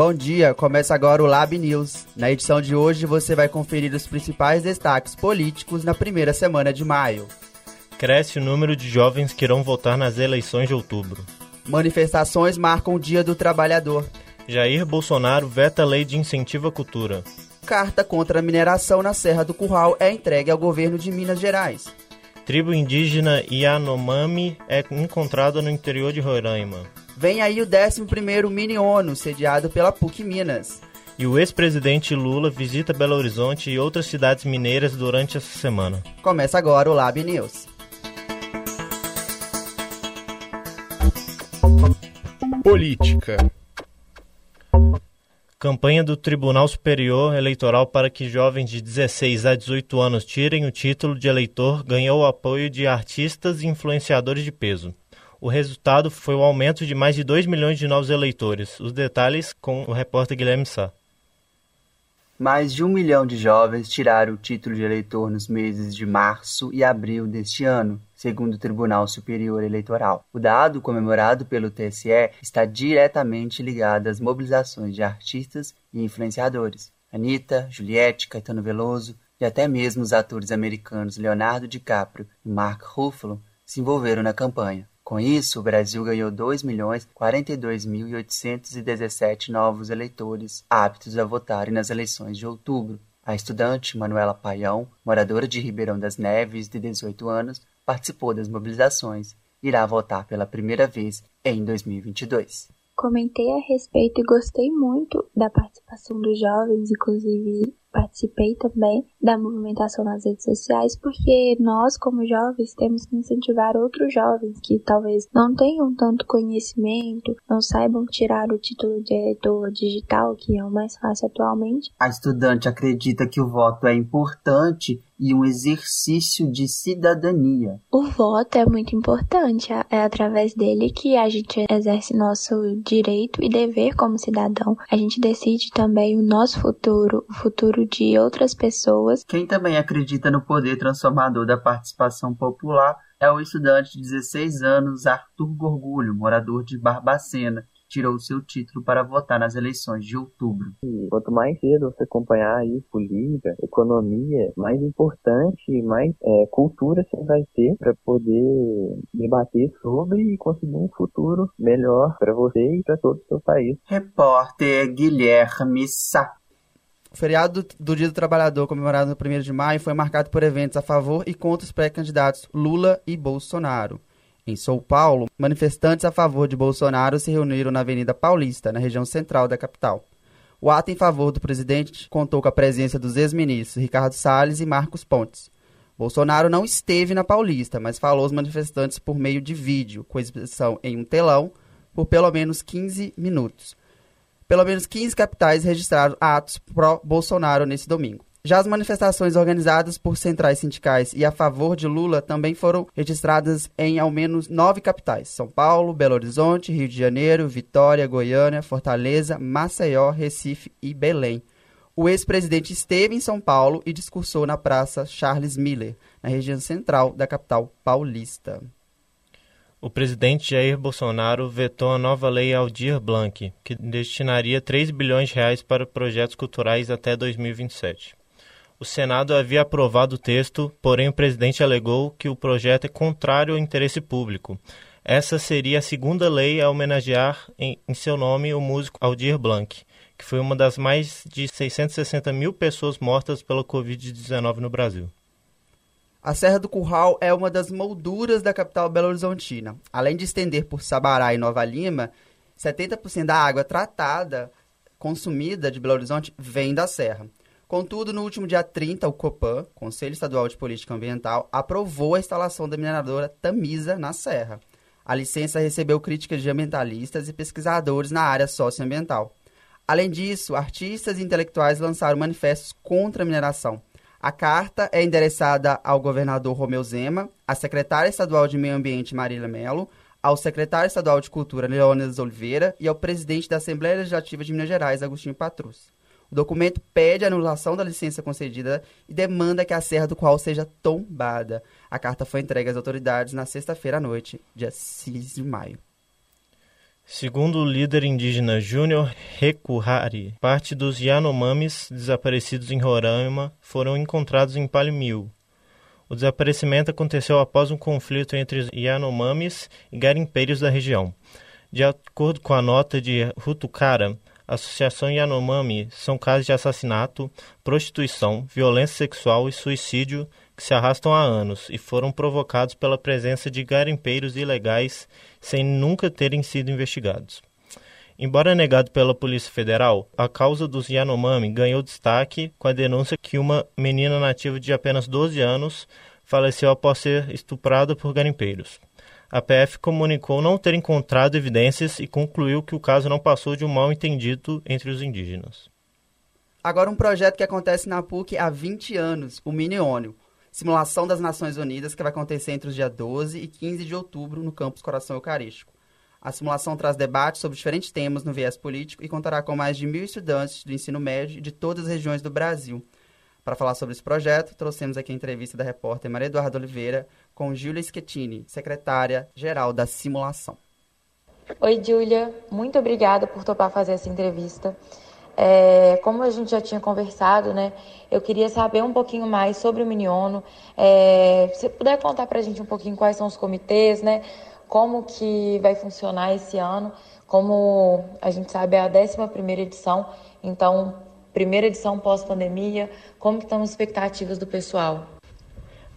Bom dia, começa agora o Lab News. Na edição de hoje você vai conferir os principais destaques políticos na primeira semana de maio. Cresce o número de jovens que irão votar nas eleições de outubro. Manifestações marcam o Dia do Trabalhador. Jair Bolsonaro veta a lei de incentivo à cultura. Carta contra a mineração na Serra do Curral é entregue ao governo de Minas Gerais. Tribo indígena Yanomami é encontrada no interior de Roraima. Vem aí o 11º Mini ONU, sediado pela PUC Minas. E o ex-presidente Lula visita Belo Horizonte e outras cidades mineiras durante essa semana. Começa agora o Lab News. Política. Campanha do Tribunal Superior Eleitoral para que jovens de 16 a 18 anos tirem o título de eleitor ganhou o apoio de artistas e influenciadores de peso. O resultado foi o aumento de mais de 2 milhões de novos eleitores. Os detalhes com o repórter Guilherme Sá. Mais de um milhão de jovens tiraram o título de eleitor nos meses de março e abril deste ano, segundo o Tribunal Superior Eleitoral. O dado, comemorado pelo TSE, está diretamente ligado às mobilizações de artistas e influenciadores. Anitta, Juliette, Caetano Veloso e até mesmo os atores americanos Leonardo DiCaprio e Mark Ruffalo se envolveram na campanha. Com isso, o Brasil ganhou 2.042.817 novos eleitores aptos a votarem nas eleições de outubro. A estudante Manuela Paião, moradora de Ribeirão das Neves, de 18 anos, participou das mobilizações e irá votar pela primeira vez em 2022. Comentei a respeito e gostei muito da participação dos jovens, inclusive participei também da movimentação nas redes sociais, porque nós, como jovens, temos que incentivar outros jovens que talvez não tenham tanto conhecimento, não saibam tirar o título de eleitor digital, que é o mais fácil atualmente. A estudante acredita que o voto é importante e um exercício de cidadania. O voto é muito importante, é através dele que a gente exerce nosso direito e dever como cidadão. A gente decide também o nosso futuro, o futuro de outras pessoas. Quem também acredita no poder transformador da participação popular é o estudante de 16 anos Arthur Gorgulho, morador de Barbacena, tirou o seu título para votar nas eleições de outubro. E quanto mais cedo você acompanhar aí política, economia, mais importante, mais é, cultura você vai ter para poder debater sobre e conseguir um futuro melhor para você e para todo o seu país. Repórter Guilherme Sá. O feriado do Dia do Trabalhador, comemorado no 1 de maio, foi marcado por eventos a favor e contra os pré-candidatos Lula e Bolsonaro. Em São Paulo, manifestantes a favor de Bolsonaro se reuniram na Avenida Paulista, na região central da capital. O ato em favor do presidente contou com a presença dos ex-ministros Ricardo Salles e Marcos Pontes. Bolsonaro não esteve na Paulista, mas falou aos manifestantes por meio de vídeo, com exibição em um telão, por pelo menos 15 minutos. Pelo menos 15 capitais registraram atos pró-Bolsonaro nesse domingo. Já as manifestações organizadas por centrais sindicais e a favor de Lula também foram registradas em ao menos nove capitais: São Paulo, Belo Horizonte, Rio de Janeiro, Vitória, Goiânia, Fortaleza, Maceió, Recife e Belém. O ex-presidente esteve em São Paulo e discursou na Praça Charles Miller, na região central da capital paulista. O presidente Jair Bolsonaro vetou a nova lei Aldir Blanc, que destinaria 3 bilhões de reais para projetos culturais até 2027. O Senado havia aprovado o texto, porém o presidente alegou que o projeto é contrário ao interesse público. Essa seria a segunda lei a homenagear em, em seu nome o músico Aldir Blanc, que foi uma das mais de 660 mil pessoas mortas pela Covid-19 no Brasil. A Serra do Curral é uma das molduras da capital belo-horizontina. Além de estender por Sabará e Nova Lima, 70% da água tratada consumida de Belo Horizonte vem da serra. Contudo, no último dia 30, o COPAN, Conselho Estadual de Política Ambiental, aprovou a instalação da mineradora Tamisa na Serra. A licença recebeu críticas de ambientalistas e pesquisadores na área socioambiental. Além disso, artistas e intelectuais lançaram manifestos contra a mineração. A carta é endereçada ao governador Romeu Zema, à secretária estadual de Meio Ambiente Marília Melo, ao secretário estadual de Cultura Leônidas Oliveira e ao presidente da Assembleia Legislativa de Minas Gerais, Agostinho Patrus. O documento pede a anulação da licença concedida e demanda que a Serra do Qual seja tombada. A carta foi entregue às autoridades na sexta-feira à noite, dia 6 de maio. Segundo o líder indígena Júnior Rekuhari, parte dos Yanomamis desaparecidos em Roraima foram encontrados em Palimil. O desaparecimento aconteceu após um conflito entre os Yanomamis e garimpeiros da região. De acordo com a nota de Rutukara, Associação Yanomami são casos de assassinato, prostituição, violência sexual e suicídio que se arrastam há anos e foram provocados pela presença de garimpeiros ilegais sem nunca terem sido investigados. Embora negado pela Polícia Federal, a causa dos Yanomami ganhou destaque com a denúncia que uma menina nativa de apenas 12 anos faleceu após ser estuprada por garimpeiros. A PF comunicou não ter encontrado evidências e concluiu que o caso não passou de um mal-entendido entre os indígenas. Agora um projeto que acontece na PUC há 20 anos, o Miniônio, simulação das Nações Unidas que vai acontecer entre os dias 12 e 15 de outubro no campus Coração Eucarístico. A simulação traz debates sobre diferentes temas no viés político e contará com mais de mil estudantes do ensino médio de todas as regiões do Brasil. Para falar sobre esse projeto, trouxemos aqui a entrevista da repórter Maria Eduarda Oliveira com Júlia Schettini, secretária-geral da simulação. Oi, Júlia. Muito obrigada por topar fazer essa entrevista. É, como a gente já tinha conversado, né, eu queria saber um pouquinho mais sobre o Miniono. É, se puder contar para a gente um pouquinho quais são os comitês, né, como que vai funcionar esse ano. Como a gente sabe, é a 11ª edição, então, primeira edição pós-pandemia, como que estão as expectativas do pessoal?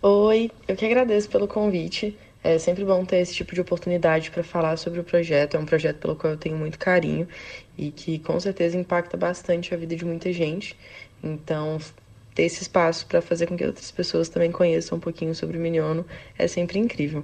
Oi, eu que agradeço pelo convite. É sempre bom ter esse tipo de oportunidade para falar sobre o projeto. É um projeto pelo qual eu tenho muito carinho e que com certeza impacta bastante a vida de muita gente. Então, ter esse espaço para fazer com que outras pessoas também conheçam um pouquinho sobre o Miniono é sempre incrível.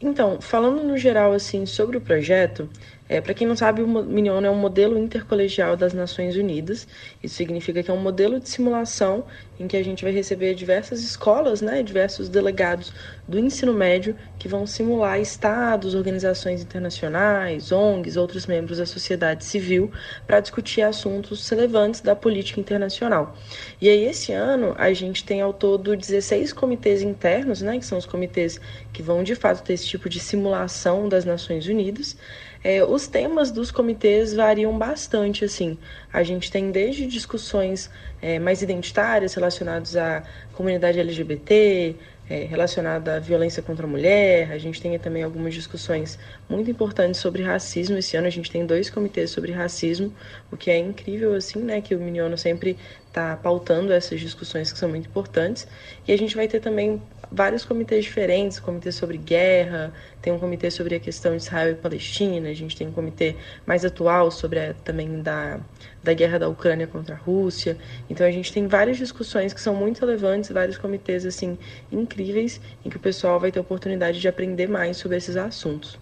Então, falando no geral assim sobre o projeto, é, Para quem não sabe, o Minion é um modelo intercolegial das Nações Unidas. Isso significa que é um modelo de simulação em que a gente vai receber diversas escolas, né, diversos delegados do ensino médio que vão simular estados, organizações internacionais, ONGs, outros membros da sociedade civil para discutir assuntos relevantes da política internacional. E aí esse ano a gente tem ao todo 16 comitês internos, né, que são os comitês que vão de fato ter esse tipo de simulação das Nações Unidas. É, os temas dos comitês variam bastante, assim. A gente tem desde discussões é, mais identitárias relacionadas à comunidade LGBT, é, relacionada à violência contra a mulher. A gente tem também algumas discussões muito importantes sobre racismo. Esse ano a gente tem dois comitês sobre racismo, o que é incrível, assim, né? Que o Miniono sempre está pautando essas discussões que são muito importantes. E a gente vai ter também vários comitês diferentes, comitê sobre guerra, tem um comitê sobre a questão de Israel e Palestina, a gente tem um comitê mais atual sobre a, também da, da guerra da Ucrânia contra a Rússia. Então a gente tem várias discussões que são muito relevantes, vários comitês assim incríveis em que o pessoal vai ter oportunidade de aprender mais sobre esses assuntos.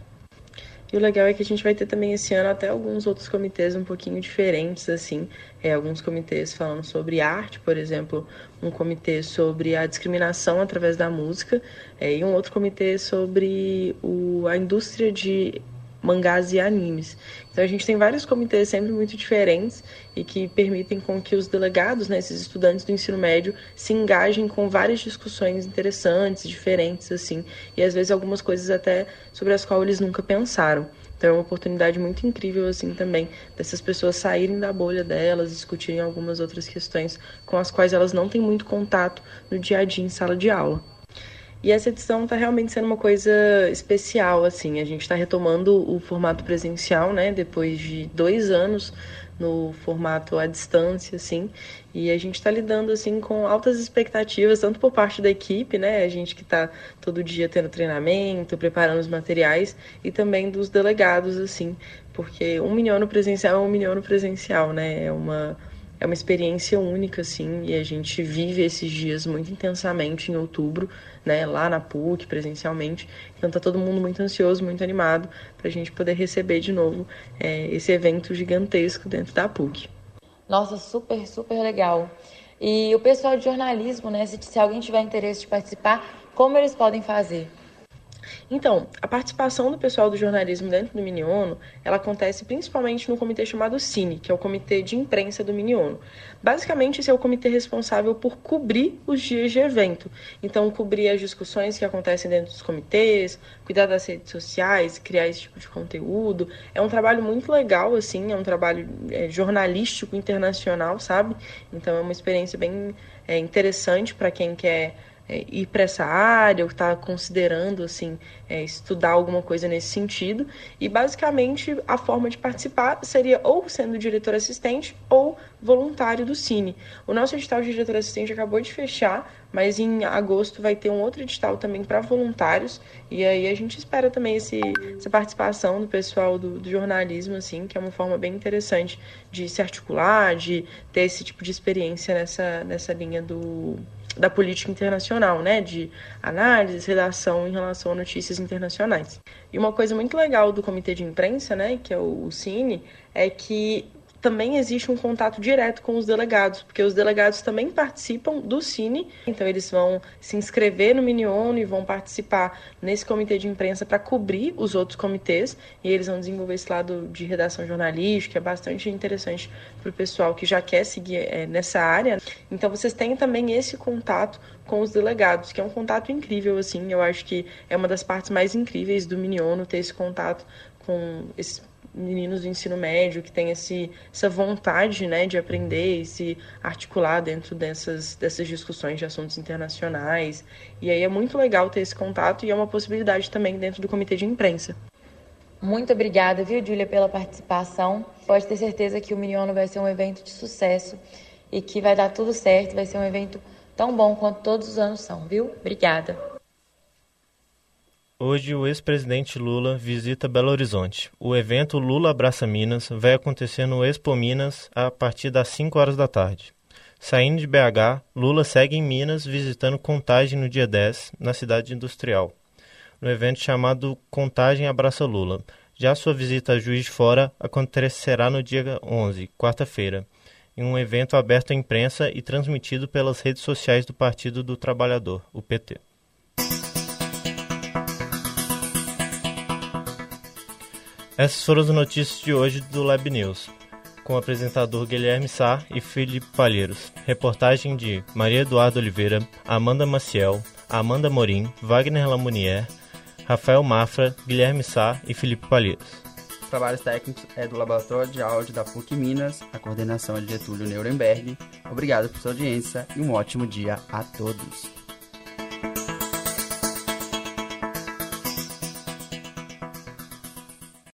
E o legal é que a gente vai ter também esse ano até alguns outros comitês um pouquinho diferentes, assim. É, alguns comitês falando sobre arte, por exemplo, um comitê sobre a discriminação através da música, é, e um outro comitê sobre o, a indústria de mangás e animes. Então a gente tem vários comitês sempre muito diferentes e que permitem com que os delegados, né, esses estudantes do ensino médio, se engajem com várias discussões interessantes, diferentes assim, e às vezes algumas coisas até sobre as quais eles nunca pensaram. Então é uma oportunidade muito incrível assim também dessas pessoas saírem da bolha delas, discutirem algumas outras questões com as quais elas não têm muito contato no dia a dia em sala de aula. E essa edição está realmente sendo uma coisa especial, assim. A gente está retomando o formato presencial, né? Depois de dois anos no formato à distância, assim. E a gente está lidando, assim, com altas expectativas, tanto por parte da equipe, né? A gente que está todo dia tendo treinamento, preparando os materiais, e também dos delegados, assim. Porque um miniono presencial é um miniono presencial, né? É uma é uma experiência única, assim, e a gente vive esses dias muito intensamente em outubro, né, lá na PUC, presencialmente. Então tá todo mundo muito ansioso, muito animado para a gente poder receber de novo é, esse evento gigantesco dentro da PUC. Nossa, super, super legal. E o pessoal de jornalismo, né, se, se alguém tiver interesse de participar, como eles podem fazer? Então, a participação do pessoal do jornalismo dentro do Miniono, ela acontece principalmente no comitê chamado Cine, que é o comitê de imprensa do Miniono. Basicamente, esse é o comitê responsável por cobrir os dias de evento. Então, cobrir as discussões que acontecem dentro dos comitês, cuidar das redes sociais, criar esse tipo de conteúdo. É um trabalho muito legal, assim, é um trabalho é, jornalístico internacional, sabe? Então, é uma experiência bem é, interessante para quem quer é, ir para essa área ou está considerando assim é, estudar alguma coisa nesse sentido e basicamente a forma de participar seria ou sendo diretor assistente ou voluntário do Cine. O nosso edital de diretor assistente acabou de fechar, mas em agosto vai ter um outro edital também para voluntários e aí a gente espera também esse, essa participação do pessoal do, do jornalismo assim que é uma forma bem interessante de se articular, de ter esse tipo de experiência nessa nessa linha do da política internacional, né, de análise, redação em relação a notícias internacionais. E uma coisa muito legal do comitê de imprensa, né, que é o Cine, é que também existe um contato direto com os delegados, porque os delegados também participam do Cine, então eles vão se inscrever no Miniono e vão participar nesse comitê de imprensa para cobrir os outros comitês, e eles vão desenvolver esse lado de redação jornalística, que é bastante interessante para o pessoal que já quer seguir é, nessa área. Então vocês têm também esse contato com os delegados, que é um contato incrível, assim, eu acho que é uma das partes mais incríveis do Miniono ter esse contato com esses meninos do ensino médio que têm esse, essa vontade né, de aprender e se articular dentro dessas, dessas discussões de assuntos internacionais. E aí é muito legal ter esse contato e é uma possibilidade também dentro do comitê de imprensa. Muito obrigada, viu, Júlia, pela participação. Pode ter certeza que o Miniono vai ser um evento de sucesso e que vai dar tudo certo, vai ser um evento tão bom quanto todos os anos são, viu? Obrigada. Hoje, o ex-presidente Lula visita Belo Horizonte. O evento Lula Abraça Minas vai acontecer no Expo Minas a partir das 5 horas da tarde. Saindo de BH, Lula segue em Minas visitando Contagem no dia 10, na cidade industrial, no evento chamado Contagem Abraça Lula. Já sua visita a Juiz de Fora acontecerá no dia 11, quarta-feira, em um evento aberto à imprensa e transmitido pelas redes sociais do Partido do Trabalhador, o PT. Essas foram as notícias de hoje do Lab News, com o apresentador Guilherme Sá e Felipe Palheiros. Reportagem de Maria Eduardo Oliveira, Amanda Maciel, Amanda Morim, Wagner Lamounier, Rafael Mafra, Guilherme Sá e Felipe Palheiros. Os trabalhos técnicos é do Laboratório de Áudio da PUC Minas, a coordenação é de Getúlio Nuremberg. Obrigado por sua audiência e um ótimo dia a todos.